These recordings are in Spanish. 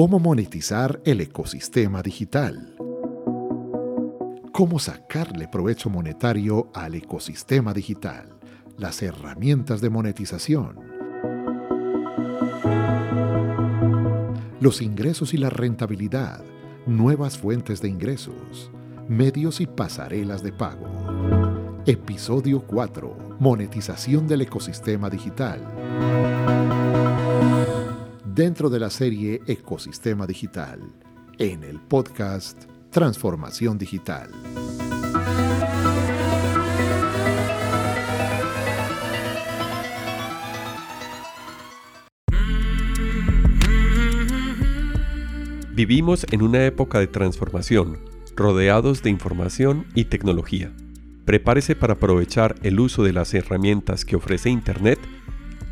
cómo monetizar el ecosistema digital. Cómo sacarle provecho monetario al ecosistema digital. Las herramientas de monetización. Los ingresos y la rentabilidad. Nuevas fuentes de ingresos. Medios y pasarelas de pago. Episodio 4. Monetización del ecosistema digital dentro de la serie Ecosistema Digital, en el podcast Transformación Digital. Vivimos en una época de transformación, rodeados de información y tecnología. Prepárese para aprovechar el uso de las herramientas que ofrece Internet,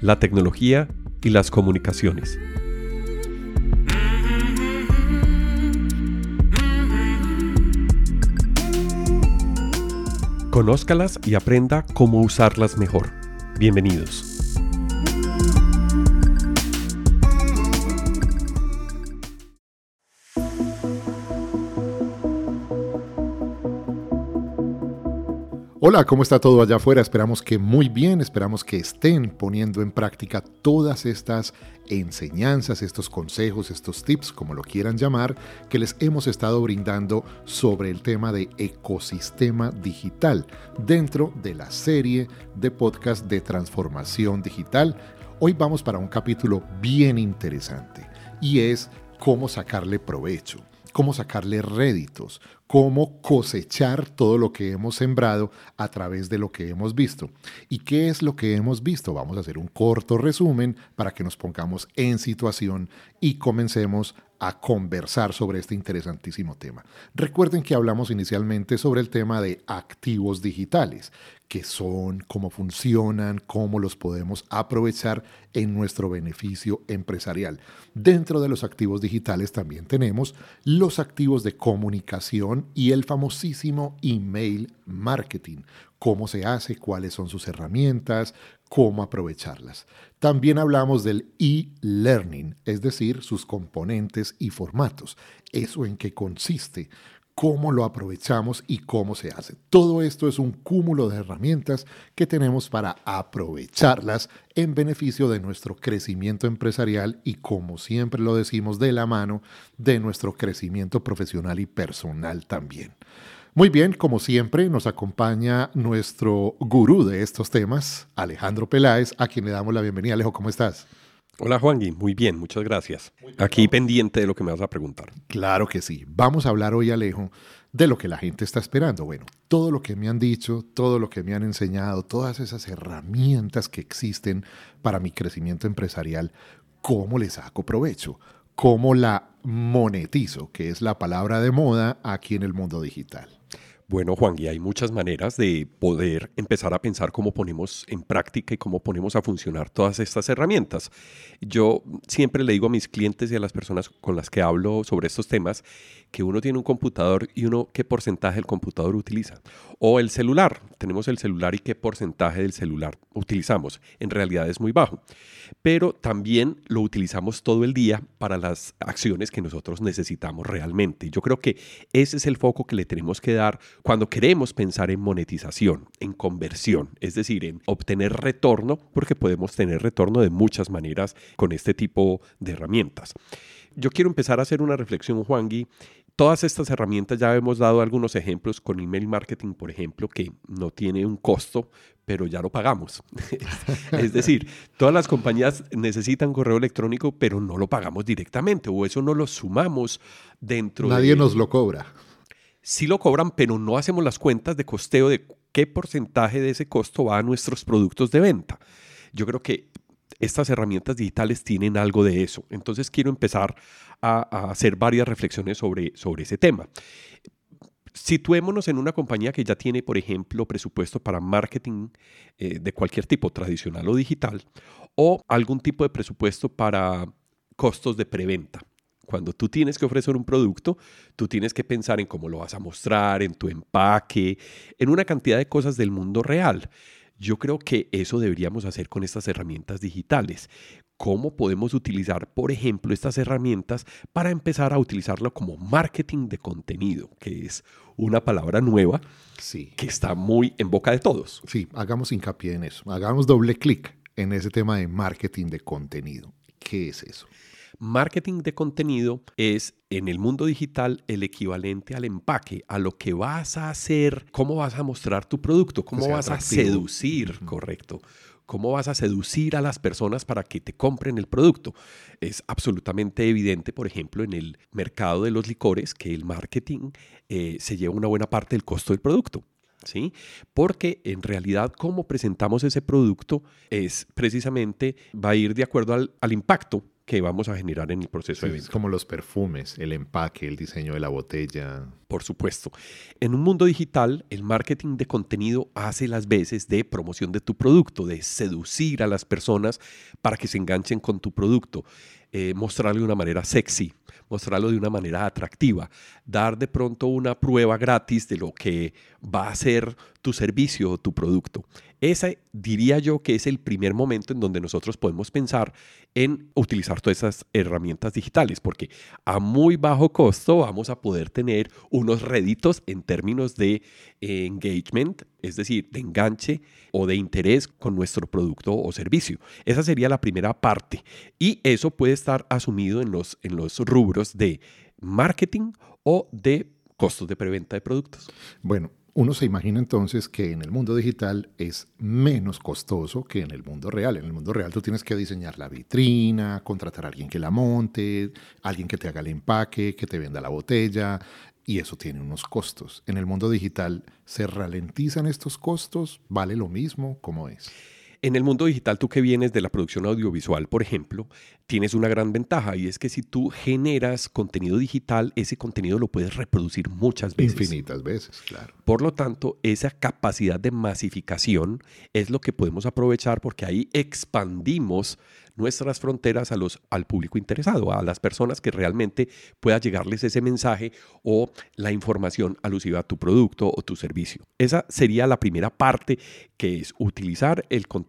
la tecnología y las comunicaciones. Conózcalas y aprenda cómo usarlas mejor. Bienvenidos. Hola, ¿cómo está todo allá afuera? Esperamos que muy bien, esperamos que estén poniendo en práctica todas estas enseñanzas, estos consejos, estos tips, como lo quieran llamar, que les hemos estado brindando sobre el tema de ecosistema digital dentro de la serie de podcast de transformación digital. Hoy vamos para un capítulo bien interesante y es cómo sacarle provecho cómo sacarle réditos, cómo cosechar todo lo que hemos sembrado a través de lo que hemos visto. ¿Y qué es lo que hemos visto? Vamos a hacer un corto resumen para que nos pongamos en situación y comencemos a conversar sobre este interesantísimo tema. Recuerden que hablamos inicialmente sobre el tema de activos digitales, qué son, cómo funcionan, cómo los podemos aprovechar en nuestro beneficio empresarial. Dentro de los activos digitales también tenemos los activos de comunicación y el famosísimo email marketing. Cómo se hace, cuáles son sus herramientas, cómo aprovecharlas. También hablamos del e-learning, es decir, sus componentes y formatos. ¿Eso en qué consiste? cómo lo aprovechamos y cómo se hace. Todo esto es un cúmulo de herramientas que tenemos para aprovecharlas en beneficio de nuestro crecimiento empresarial y, como siempre lo decimos, de la mano de nuestro crecimiento profesional y personal también. Muy bien, como siempre, nos acompaña nuestro gurú de estos temas, Alejandro Peláez, a quien le damos la bienvenida. Alejo, ¿cómo estás? Hola Juangui, muy bien, muchas gracias. Aquí pendiente de lo que me vas a preguntar. Claro que sí. Vamos a hablar hoy, Alejo, de lo que la gente está esperando. Bueno, todo lo que me han dicho, todo lo que me han enseñado, todas esas herramientas que existen para mi crecimiento empresarial, ¿cómo les saco provecho? ¿Cómo la monetizo? Que es la palabra de moda aquí en el mundo digital. Bueno, Juan, y hay muchas maneras de poder empezar a pensar cómo ponemos en práctica y cómo ponemos a funcionar todas estas herramientas. Yo siempre le digo a mis clientes y a las personas con las que hablo sobre estos temas que uno tiene un computador y uno qué porcentaje del computador utiliza. O el celular, tenemos el celular y qué porcentaje del celular utilizamos. En realidad es muy bajo. Pero también lo utilizamos todo el día para las acciones que nosotros necesitamos realmente. Yo creo que ese es el foco que le tenemos que dar cuando queremos pensar en monetización, en conversión, es decir, en obtener retorno, porque podemos tener retorno de muchas maneras con este tipo de herramientas. Yo quiero empezar a hacer una reflexión, Juangui, todas estas herramientas ya hemos dado algunos ejemplos con email marketing, por ejemplo, que no tiene un costo, pero ya lo pagamos. es decir, todas las compañías necesitan correo electrónico, pero no lo pagamos directamente o eso no lo sumamos dentro Nadie nos lo cobra. Sí lo cobran, pero no hacemos las cuentas de costeo de qué porcentaje de ese costo va a nuestros productos de venta. Yo creo que estas herramientas digitales tienen algo de eso. Entonces quiero empezar a, hacer varias reflexiones sobre, sobre ese tema. Situémonos en una compañía que ya tiene, por ejemplo, presupuesto para marketing eh, de cualquier tipo, tradicional o digital, o algún tipo de presupuesto para costos de preventa. Cuando tú tienes que ofrecer un producto, tú tienes que pensar en cómo lo vas a mostrar, en tu empaque, en una cantidad de cosas del mundo real. Yo creo que eso deberíamos hacer con estas herramientas digitales. cómo podemos utilizar, por ejemplo, estas herramientas para empezar a utilizarlo como marketing de contenido, que es una palabra nueva sí. que está muy en boca de todos. Sí, hagamos hincapié en eso, hagamos doble clic en ese tema de marketing de contenido. ¿Qué es eso? Marketing de contenido es en el mundo digital el equivalente al empaque, a lo que vas a hacer, cómo vas a mostrar tu producto, cómo vas a seducir, correcto cómo vas a seducir a las personas para que te compren el producto. Es absolutamente evidente, por ejemplo, en el mercado de los licores, que el marketing eh, se lleva una buena parte del costo del producto. ¿Sí? Porque en realidad cómo presentamos ese producto es precisamente, va a ir de acuerdo al, al impacto que vamos a generar en el proceso de venta. Como los perfumes, el empaque, el diseño de la botella. Por supuesto. En un mundo digital, el marketing de contenido hace las veces de promoción de tu producto, de seducir a las personas para que se enganchen con tu producto, eh, mostrarlo de una manera sexy, mostrarlo de una manera atractiva, dar de pronto una prueba gratis de lo que va a ser tu servicio o tu producto. Ese diría yo que es el primer momento en donde nosotros podemos pensar en utilizar todas esas herramientas digitales, porque a muy bajo costo vamos a poder tener unos réditos en términos de engagement, es decir, de enganche o de interés con nuestro producto o servicio. Esa sería la primera parte y eso puede estar asumido en los, en los rubros de marketing o de costos de preventa de productos. Bueno, uno se imagina entonces que en el mundo digital es menos costoso que en el mundo real. En el mundo real tú tienes que diseñar la vitrina, contratar a alguien que la monte, alguien que te haga el empaque, que te venda la botella, y eso tiene unos costos. En el mundo digital, ¿se ralentizan estos costos? ¿Vale lo mismo? ¿Cómo es? En el mundo digital, tú que vienes de la producción audiovisual, por ejemplo, tienes una gran ventaja y es que si tú generas contenido digital, ese contenido lo puedes reproducir muchas veces. Infinitas veces, claro. Por lo tanto, esa capacidad de masificación es lo que podemos aprovechar porque ahí expandimos nuestras fronteras a los, al público interesado, a las personas que realmente pueda llegarles ese mensaje o la información alusiva a tu producto o tu servicio. Esa sería la primera parte que es utilizar el contenido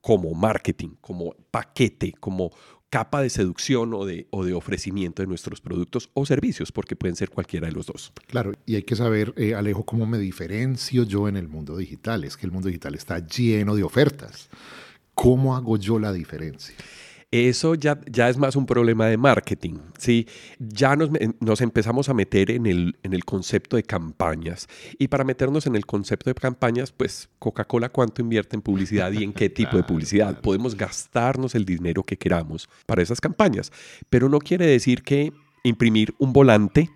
como marketing, como paquete, como capa de seducción o de, o de ofrecimiento de nuestros productos o servicios, porque pueden ser cualquiera de los dos. Claro, y hay que saber, eh, Alejo, cómo me diferencio yo en el mundo digital. Es que el mundo digital está lleno de ofertas. ¿Cómo hago yo la diferencia? Eso ya, ya es más un problema de marketing, ¿sí? Ya nos, nos, empezamos a meter en el, en el concepto de campañas. Y para meternos en el concepto de campañas, pues Coca-Cola cuánto invierte en publicidad y en qué tipo de publicidad. Podemos gastarnos el dinero que queramos para esas campañas, pero no quiere decir que imprimir un volante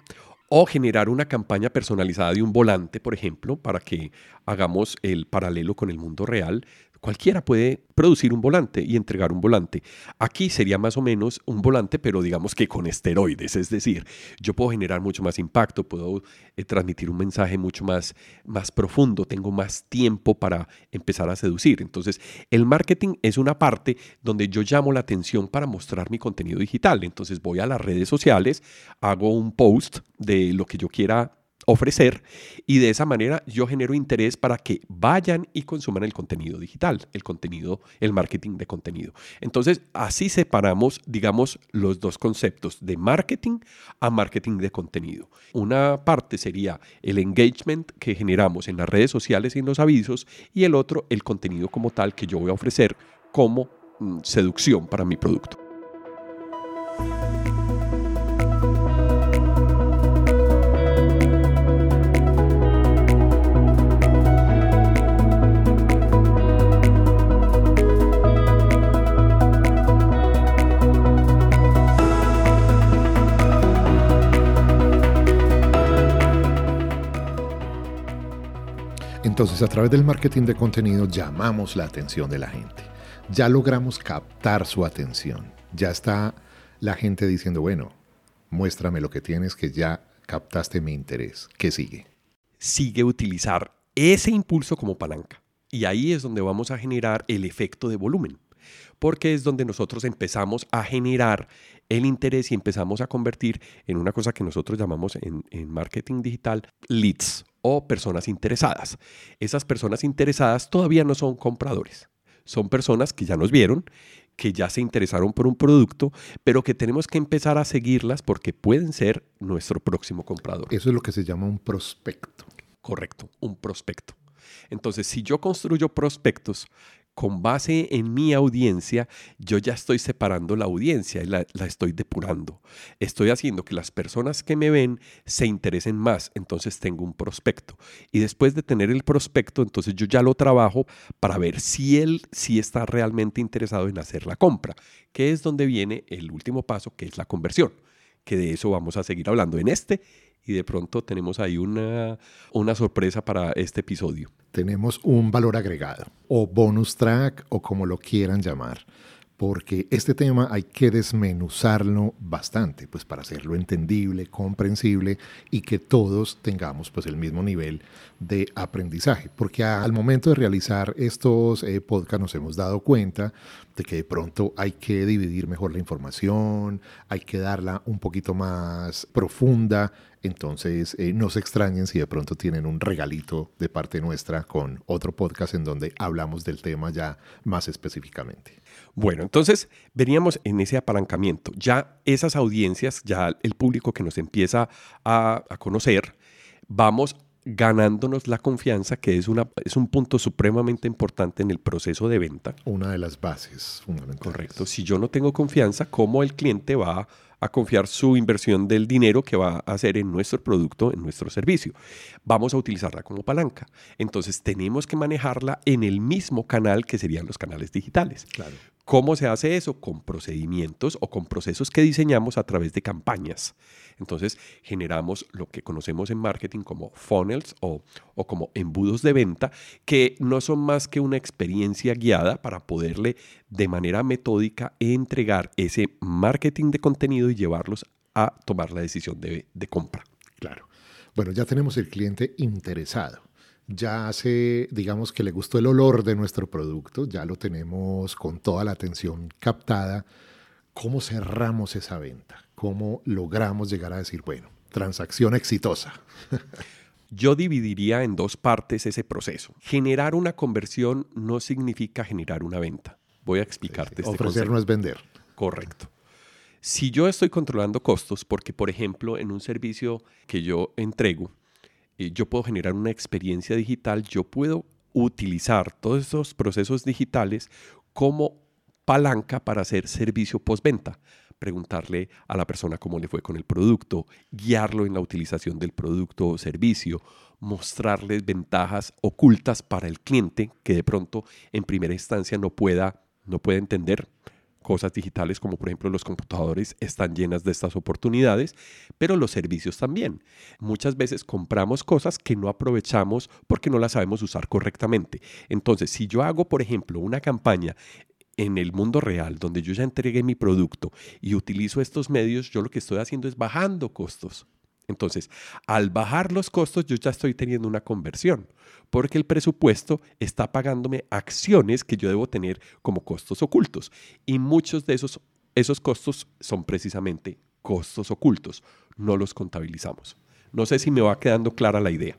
o generar una campaña personalizada de un volante, por ejemplo, para que hagamos el paralelo con el mundo real, Cualquiera puede producir un volante y entregar un volante. Aquí sería más o menos un volante, pero digamos que con esteroides. Es decir, yo puedo generar mucho más impacto, puedo eh, transmitir un mensaje mucho más, más profundo, tengo más tiempo para empezar a seducir. Entonces, el marketing es una parte donde yo llamo la atención para mostrar mi contenido digital. Entonces, voy a las redes sociales, hago un post de lo que yo quiera ofrecer y de esa manera yo genero interés para que vayan y consuman el contenido digital, el contenido, el marketing de contenido. Entonces, así separamos, digamos, los dos conceptos de marketing a marketing de contenido. Una parte sería el engagement que generamos en las redes sociales y en los avisos y el otro, el contenido como tal que yo voy a ofrecer como mm, seducción para mi producto. Entonces, a través del marketing de contenido llamamos la atención de la gente. Ya logramos captar su atención. Ya está la gente diciendo, bueno, muéstrame lo que tienes que ya captaste mi interés. ¿Qué sigue? Sigue utilizar ese impulso como palanca. Y ahí es donde vamos a generar el efecto de volumen. Porque es donde nosotros empezamos a generar el interés y empezamos a convertir en una cosa que nosotros llamamos en, en marketing digital leads o personas interesadas. Esas personas interesadas todavía no son compradores. Son personas que ya nos vieron, que ya se interesaron por un producto, pero que tenemos que empezar a seguirlas porque pueden ser nuestro próximo comprador. Eso es lo que se llama un prospecto. Correcto, un prospecto. Entonces, si yo construyo prospectos con base en mi audiencia, yo ya estoy separando la audiencia y la, estoy depurando. Estoy haciendo que las personas que me ven se interesen más, entonces tengo un prospecto. Y después de tener el prospecto, entonces yo ya lo trabajo para ver si él sí está realmente interesado en hacer la compra, que es donde viene el último paso, que es la conversión, que de eso vamos a seguir hablando en este y de pronto tenemos ahí una, una sorpresa para este episodio. Tenemos un valor agregado o bonus track o como lo quieran llamar porque este tema hay que desmenuzarlo bastante, pues para hacerlo entendible, comprensible y que todos tengamos pues el mismo nivel de aprendizaje, porque al momento de realizar estos eh, podcasts nos hemos dado cuenta de que de pronto hay que dividir mejor la información, hay que darla un poquito más profunda, entonces eh, no se extrañen si de pronto tienen un regalito de parte nuestra con otro podcast en donde hablamos del tema ya más específicamente. Bueno, entonces veníamos en ese apalancamiento. Ya esas audiencias, ya el público que nos empieza a, a conocer, vamos ganándonos la confianza, que es, una, es un punto supremamente importante en el proceso de venta. Una de las bases fundamentales. Correcto. Si yo no tengo confianza, ¿cómo el cliente va a confiar su inversión del dinero que va a hacer en nuestro producto, en nuestro servicio? Vamos a utilizarla como palanca. Entonces tenemos que manejarla en el mismo canal que serían los canales digitales. Claro. ¿Cómo se hace eso? Con procedimientos o con procesos que diseñamos a través de campañas. Entonces generamos lo que conocemos en marketing como funnels o, o, como embudos de venta, que no son más que una experiencia guiada para poderle de manera metódica entregar ese marketing de contenido y llevarlos a tomar la decisión de, de compra. Claro. Bueno, ya tenemos el cliente interesado ya hace, digamos que le gustó el olor de nuestro producto, ya lo tenemos con toda la atención captada. ¿Cómo cerramos esa venta? ¿Cómo logramos llegar a decir, bueno, transacción exitosa? Yo dividiría en dos partes ese proceso. Generar una conversión no significa generar una venta. Voy a explicarte. Este Ofrecer no es vender. Correcto. Si yo estoy controlando costos, porque por ejemplo en un servicio que yo entrego, eh, yo puedo generar una experiencia digital, yo puedo utilizar todos esos procesos digitales como palanca para hacer servicio postventa. Preguntarle a la persona cómo le fue con el producto, guiarlo en la utilización del producto o servicio, mostrarles ventajas ocultas para el cliente que de pronto en primera instancia no pueda, no pueda entender cosas digitales como por ejemplo los computadores están llenas de estas oportunidades, pero los servicios también. Muchas veces compramos cosas que no aprovechamos porque no las sabemos usar correctamente. Entonces, si yo hago por ejemplo una campaña en el mundo real, donde yo ya entregué mi producto y utilizo estos medios, yo lo que estoy haciendo es bajando costos. Entonces, al bajar los costos, yo ya estoy teniendo una conversión, porque el presupuesto está pagándome acciones que yo debo tener como costos ocultos. Y muchos de esos, esos costos son precisamente costos ocultos, no los contabilizamos. No sé si me va quedando clara la idea.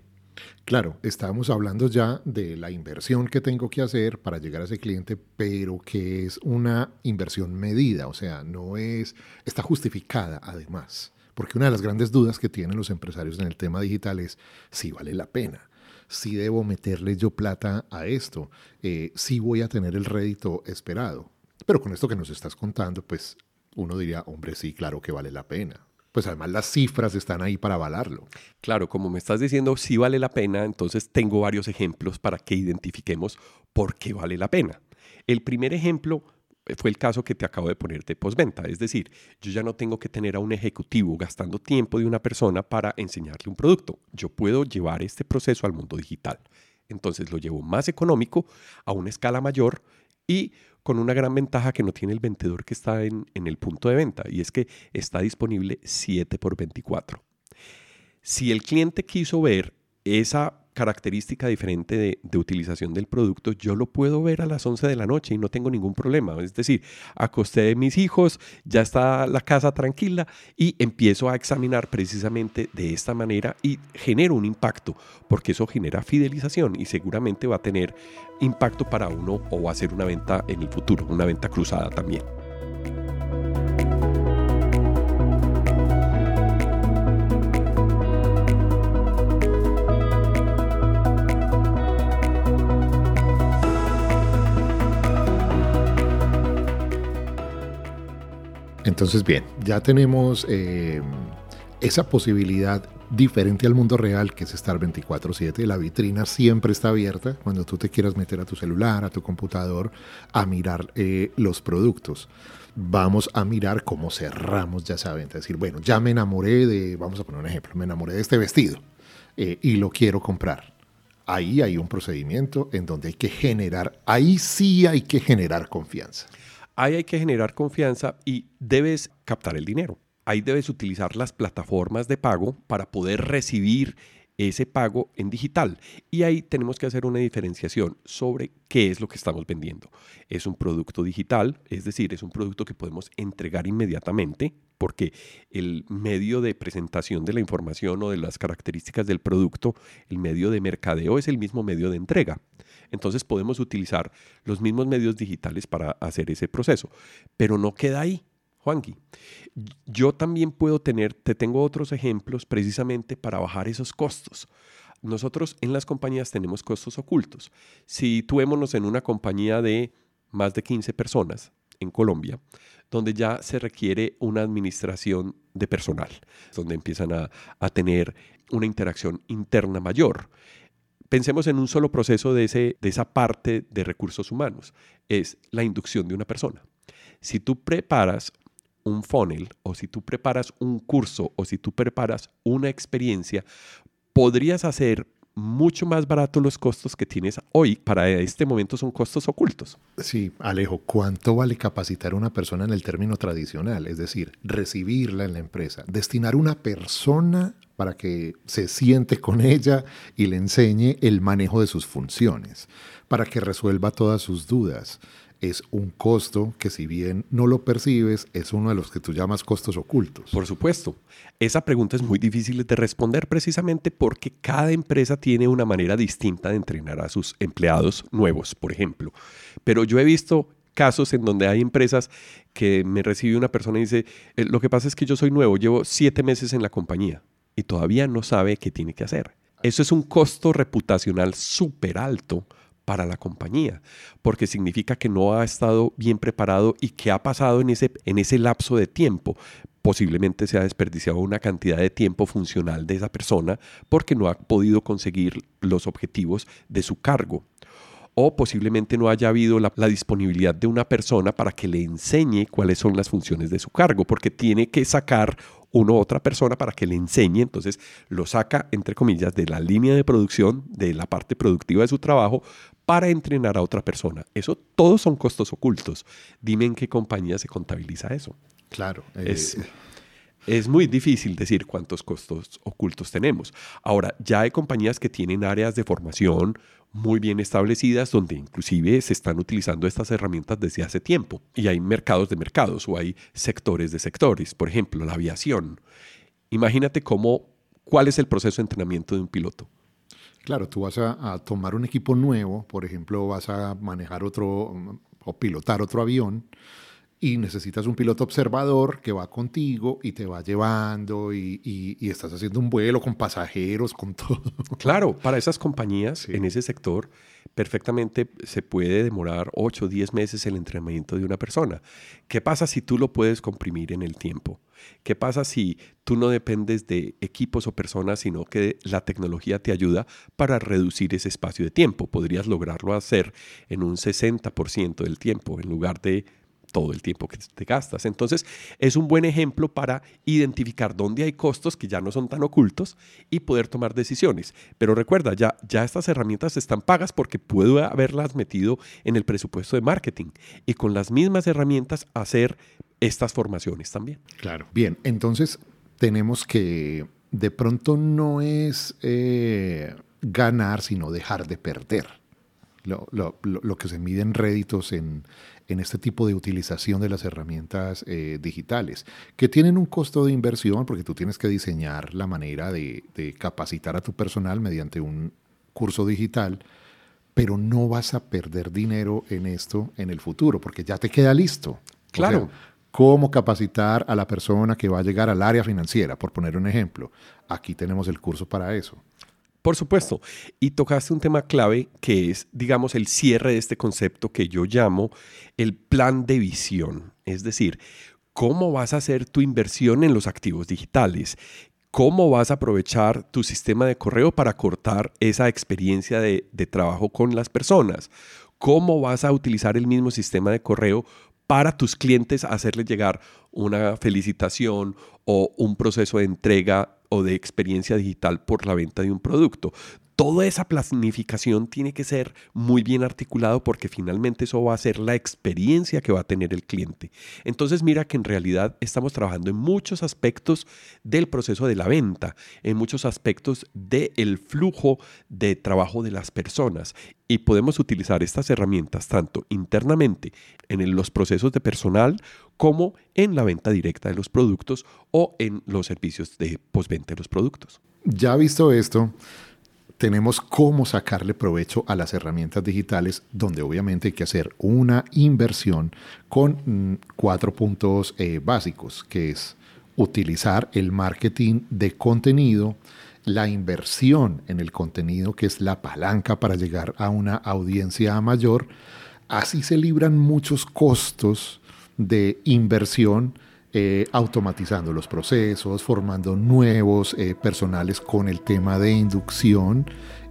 Claro, estábamos hablando ya de la inversión que tengo que hacer para llegar a ese cliente, pero que es una inversión medida, o sea, no es, está justificada además. Porque una de las grandes dudas que tienen los empresarios en el tema digital es si vale la pena, si debo meterle yo plata a esto, eh, si voy a tener el rédito esperado. Pero con esto que nos estás contando, pues uno diría, hombre, sí, claro que vale la pena. Pues además las cifras están ahí para avalarlo. Claro, como me estás diciendo, sí vale la pena, entonces tengo varios ejemplos para que identifiquemos por qué vale la pena. El primer ejemplo fue el caso que te acabo de poner de postventa. Es decir, yo ya no tengo que tener a un ejecutivo gastando tiempo de una persona para enseñarle un producto. Yo puedo llevar este proceso al mundo digital. Entonces lo llevo más económico, a una escala mayor y con una gran ventaja que no tiene el vendedor que está en, el punto de venta y es que está disponible 7 por 24. Si el cliente quiso ver esa característica diferente de, utilización del producto, yo lo puedo ver a las 11 de la noche y no tengo ningún problema. Es decir, acosté de mis hijos, ya está la casa tranquila y empiezo a examinar precisamente de esta manera y genero un impacto, porque eso genera fidelización y seguramente va a tener impacto para uno o va a ser una venta en el futuro, una venta cruzada también. Entonces, bien, ya tenemos eh, esa posibilidad diferente al mundo real, que es estar 24/7. La vitrina siempre está abierta cuando tú te quieras meter a tu celular, a tu computador, a mirar eh, los productos. Vamos a mirar cómo cerramos ya esa venta. Decir, bueno, ya me enamoré de, vamos a poner un ejemplo, me enamoré de este vestido eh, y lo quiero comprar. Ahí hay un procedimiento en donde hay que generar, ahí sí hay que generar confianza. Ahí hay que generar confianza y debes captar el dinero. Ahí debes utilizar las plataformas de pago para poder recibir ese pago en digital. Y ahí tenemos que hacer una diferenciación sobre qué es lo que estamos vendiendo. Es un producto digital, es decir, es un producto que podemos entregar inmediatamente porque el medio de presentación de la información o de las características del producto, el medio de mercadeo es el mismo medio de entrega. Entonces podemos utilizar los mismos medios digitales para hacer ese proceso, pero no queda ahí. Juanqui, yo también puedo tener, te tengo otros ejemplos precisamente para bajar esos costos. Nosotros en las compañías tenemos costos ocultos. Situémonos en una compañía de más de 15 personas en Colombia, donde ya se requiere una administración de personal, donde empiezan a, a tener una interacción interna mayor. Pensemos en un solo proceso de, ese, de esa parte de recursos humanos, es la inducción de una persona. Si tú preparas un funnel o si tú preparas un curso o si tú preparas una experiencia, podrías hacer mucho más barato los costos que tienes hoy. Para este momento son costos ocultos. Sí, Alejo, ¿cuánto vale capacitar a una persona en el término tradicional? Es decir, recibirla en la empresa, destinar una persona para que se siente con ella y le enseñe el manejo de sus funciones, para que resuelva todas sus dudas. Es un costo que si bien no lo percibes, es uno de los que tú llamas costos ocultos. Por supuesto. Esa pregunta es muy difícil de responder precisamente porque cada empresa tiene una manera distinta de entrenar a sus empleados nuevos, por ejemplo. Pero yo he visto casos en donde hay empresas que me recibe una persona y dice, eh, lo que pasa es que yo soy nuevo, llevo siete meses en la compañía y todavía no sabe qué tiene que hacer. Eso es un costo reputacional súper alto para la compañía, porque significa que no ha estado bien preparado y que ha pasado en ese, en ese lapso de tiempo. Posiblemente se ha desperdiciado una cantidad de tiempo funcional de esa persona porque no ha podido conseguir los objetivos de su cargo o posiblemente no haya habido la, disponibilidad de una persona para que le enseñe cuáles son las funciones de su cargo, porque tiene que sacar una u otra persona para que le enseñe, entonces lo saca, entre comillas, de la línea de producción, de la parte productiva de su trabajo, para entrenar a otra persona. Eso todos son costos ocultos. Dime en qué compañía se contabiliza eso. Claro. es, eh, es muy difícil decir cuántos costos ocultos tenemos. Ahora, ya hay compañías que tienen áreas de formación muy bien establecidas donde inclusive se están utilizando estas herramientas desde hace tiempo. Y hay mercados de mercados o hay sectores de sectores. Por ejemplo, la aviación. Imagínate cómo, cuál es el proceso de entrenamiento de un piloto. Claro, tú vas a, a tomar un equipo nuevo, por ejemplo, vas a manejar otro o pilotar otro avión y necesitas un piloto observador que va contigo y te va llevando y, estás haciendo un vuelo con pasajeros, con todo. Claro, para esas compañías en ese sector perfectamente se puede demorar 8 o 10 meses el entrenamiento de una persona. ¿Qué pasa si tú lo puedes comprimir en el tiempo? ¿Qué pasa si tú no dependes de equipos o personas, sino que la tecnología te ayuda para reducir ese espacio de tiempo? Podrías lograrlo hacer en un 60% del tiempo en lugar de todo el tiempo que te gastas. Entonces, es un buen ejemplo para identificar dónde hay costos que ya no son tan ocultos y poder tomar decisiones. Pero recuerda, ya, ya estas herramientas están pagas porque puedo haberlas metido en el presupuesto de marketing y con las mismas herramientas hacer estas formaciones también. Claro. Bien, entonces tenemos que de pronto no es... Eh, ganar, sino dejar de perder. Lo, que se mide en réditos en, este tipo de utilización de las herramientas eh, digitales, que tienen un costo de inversión porque tú tienes que diseñar la manera de, capacitar a tu personal mediante un curso digital, pero no vas a perder dinero en esto en el futuro porque ya te queda listo. Claro. cómo capacitar a la persona que va a llegar al área financiera, por poner un ejemplo. Aquí tenemos el curso para eso. Por supuesto. Y tocaste un tema clave que es, digamos, el cierre de este concepto que yo llamo el plan de visión. Es decir, cómo vas a hacer tu inversión en los activos digitales. ¿Cómo vas a aprovechar tu sistema de correo para cortar esa experiencia de, trabajo con las personas? ¿Cómo vas a utilizar el mismo sistema de correo para tus clientes hacerles llegar una felicitación o un proceso de entrega o de experiencia digital por la venta de un producto. Toda esa planificación tiene que ser muy bien articulado porque finalmente eso va a ser la experiencia que va a tener el cliente. Entonces mira que en realidad estamos trabajando en muchos aspectos del proceso de la venta, en muchos aspectos del flujo de trabajo de las personas y podemos utilizar estas herramientas tanto internamente en los procesos de personal como en la venta directa de los productos o en los servicios de postventa de los productos. Ya visto esto, tenemos cómo sacarle provecho a las herramientas digitales, donde obviamente hay que hacer una inversión con mm, cuatro puntos eh, básicos, que es utilizar el marketing de contenido, la inversión en el contenido, que es la palanca para llegar a una audiencia mayor. Así se libran muchos costos de inversión eh, automatizando los procesos, formando nuevos eh, personales con el tema de inducción.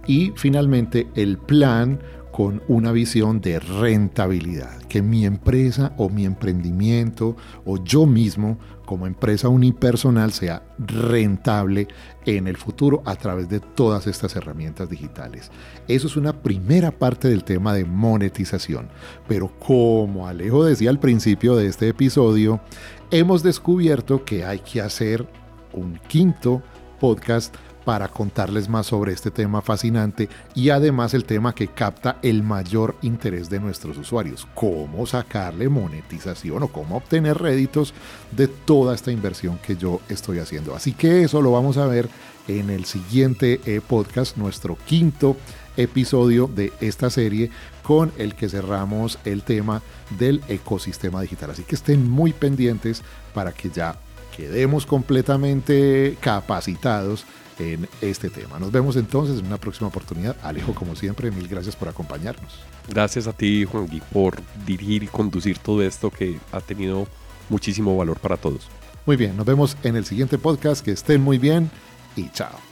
Y finalmente el plan con una visión de rentabilidad, que mi empresa o mi emprendimiento o yo mismo como empresa unipersonal sea rentable en el futuro a través de todas estas herramientas digitales. Eso es una primera parte del tema de monetización. Pero como Alejo decía al principio de este episodio, hemos descubierto que hay que hacer un quinto podcast para contarles más sobre este tema fascinante y además el tema que capta el mayor interés de nuestros usuarios, cómo sacarle monetización o cómo obtener réditos de toda esta inversión que yo estoy haciendo. Así que eso lo vamos a ver en el siguiente eh, podcast, nuestro quinto episodio de esta serie con el que cerramos el tema del ecosistema digital. Así que estén muy pendientes para que ya quedemos completamente capacitados en este tema. Nos vemos entonces en una próxima oportunidad. Alejo, como siempre, mil gracias por acompañarnos. Gracias a ti, Juan Gui, por dirigir y conducir todo esto que ha tenido muchísimo valor para todos. Muy bien, nos vemos en el siguiente podcast. Que estén muy bien y chao.